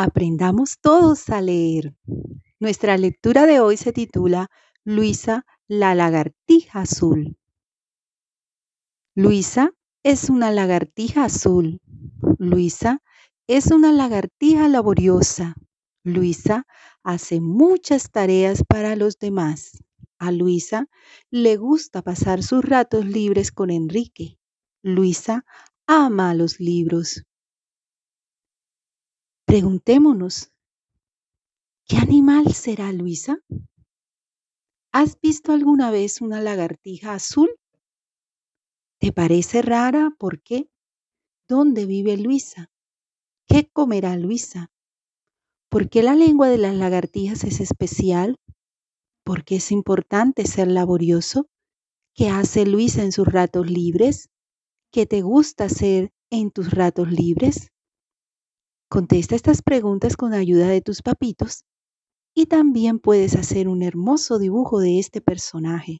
Aprendamos todos a leer. Nuestra lectura de hoy se titula Luisa, la lagartija azul. Luisa es una lagartija azul. Luisa es una lagartija laboriosa. Luisa hace muchas tareas para los demás. A Luisa le gusta pasar sus ratos libres con Enrique. Luisa ama los libros. Preguntémonos, ¿qué animal será Luisa? ¿Has visto alguna vez una lagartija azul? ¿Te parece rara? ¿Por qué? ¿Dónde vive Luisa? ¿Qué comerá Luisa? ¿Por qué la lengua de las lagartijas es especial? ¿Por qué es importante ser laborioso? ¿Qué hace Luisa en sus ratos libres? ¿Qué te gusta hacer en tus ratos libres? Contesta estas preguntas con ayuda de tus papitos y también puedes hacer un hermoso dibujo de este personaje.